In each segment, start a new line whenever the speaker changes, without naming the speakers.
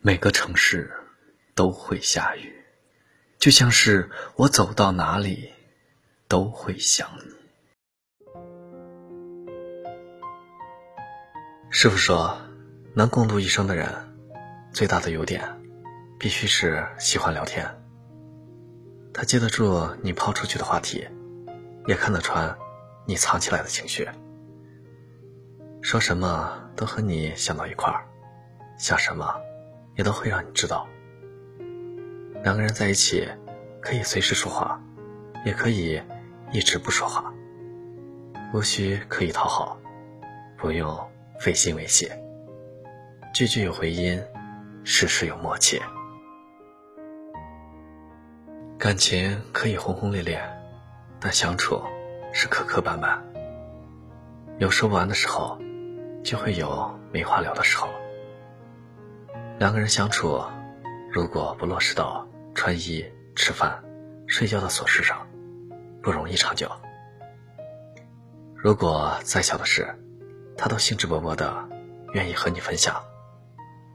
每个城市都会下雨，就像是我走到哪里都会想你。师傅说，能共度一生的人，最大的优点，必须是喜欢聊天。他接得住你抛出去的话题，也看得穿你藏起来的情绪。说什么都和你想到一块儿，想什么。也都会让你知道，两个人在一起，可以随时说话，也可以一直不说话，无需刻意讨好，不用费心维系，句句有回音，事事有默契。感情可以轰轰烈烈，但相处是磕磕绊绊，有说不完的时候，就会有没话聊的时候。两个人相处，如果不落实到穿衣、吃饭、睡觉的琐事上，不容易长久。如果再小的事，他都兴致勃勃的愿意和你分享，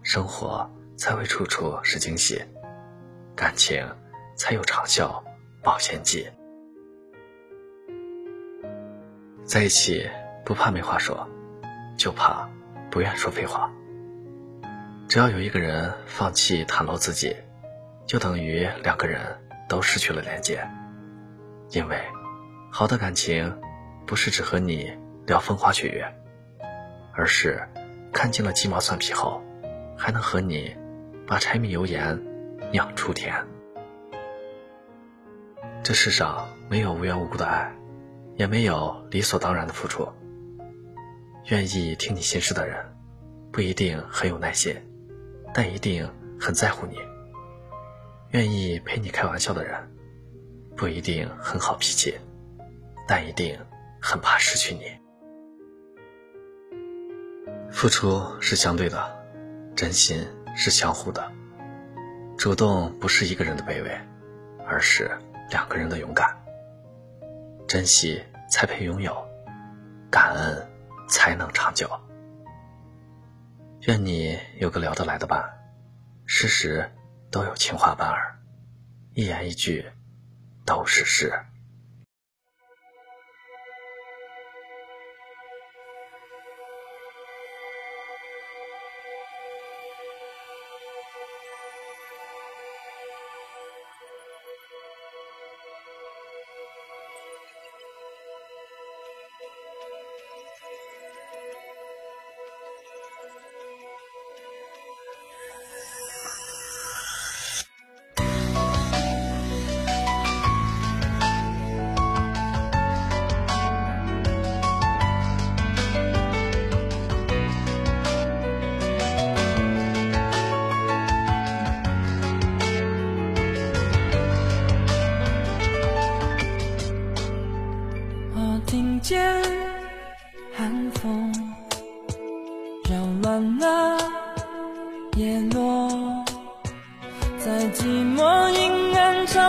生活才会处处是惊喜，感情才有长效保鲜剂。在一起不怕没话说，就怕不愿说废话。只要有一个人放弃袒露自己，就等于两个人都失去了连接。因为，好的感情，不是只和你聊风花雪月，而是看尽了鸡毛蒜皮后，还能和你把柴米油盐酿出甜。这世上没有无缘无故的爱，也没有理所当然的付出。愿意听你心事的人，不一定很有耐心。但一定很在乎你，愿意陪你开玩笑的人，不一定很好脾气，但一定很怕失去你。付出是相对的，真心是相互的。主动不是一个人的卑微，而是两个人的勇敢。珍惜才配拥有，感恩才能长久。愿你有个聊得来的伴，时时都有情话伴儿，一言一句都是
事。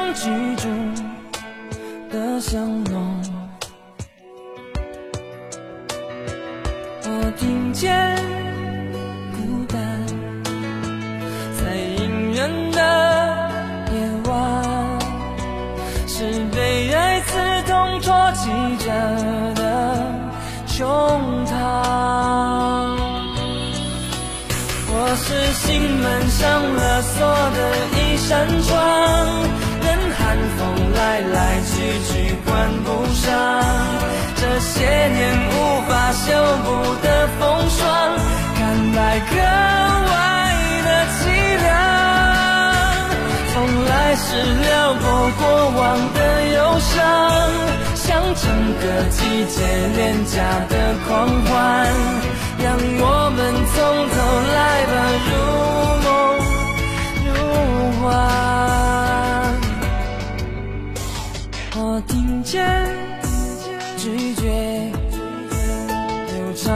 暗长居住的巷弄，我听见孤单，在隐忍的夜晚，是被爱刺痛戳击着的胸膛。我是心门上了锁的一扇窗，寒风来来去去关不上，这些年无法修补的风霜，看来格外的凄凉。从来是撩拨过往的忧伤，像整个季节廉价的狂欢。让我们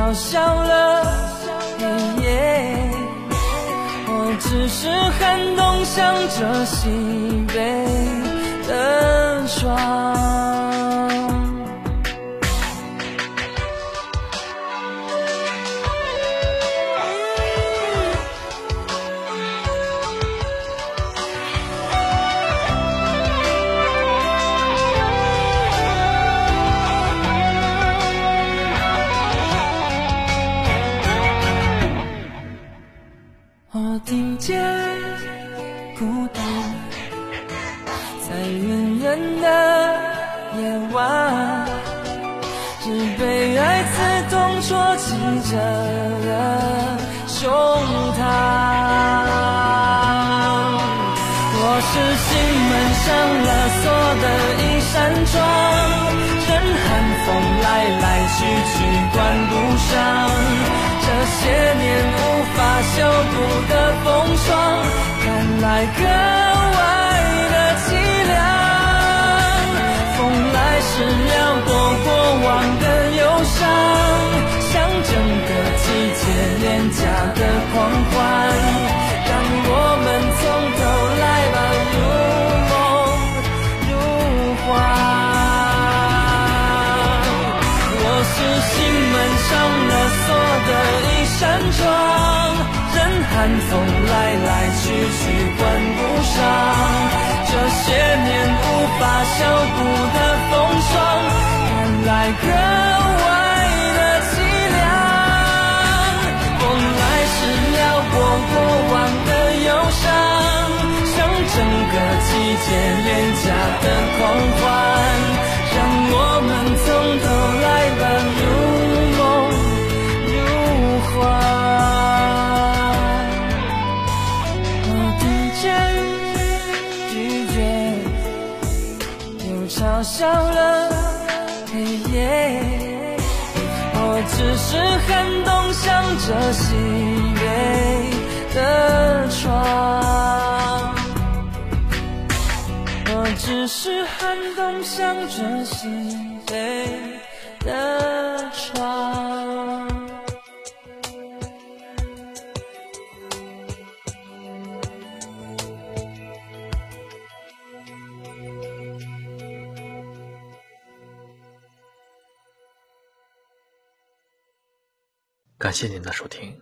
我笑了黑夜。我只是寒冬向着西北的霜。被爱刺痛戳击着的胸膛。我是心门上了锁的一扇窗，任寒风来来去去，关不上。这些年无法修补的风霜，看来格外的凄凉。风来时撩是心门上了锁。的一扇窗，任寒风来来去去，关不上这些年无法修补的风霜，看来格外的凄凉。风来时撩拨过往的忧伤，像整个季节廉价嘲笑了黑夜，我只是寒冬向着喜悦的窗，我只是寒冬向着喜悦的窗。
感谢您的收听。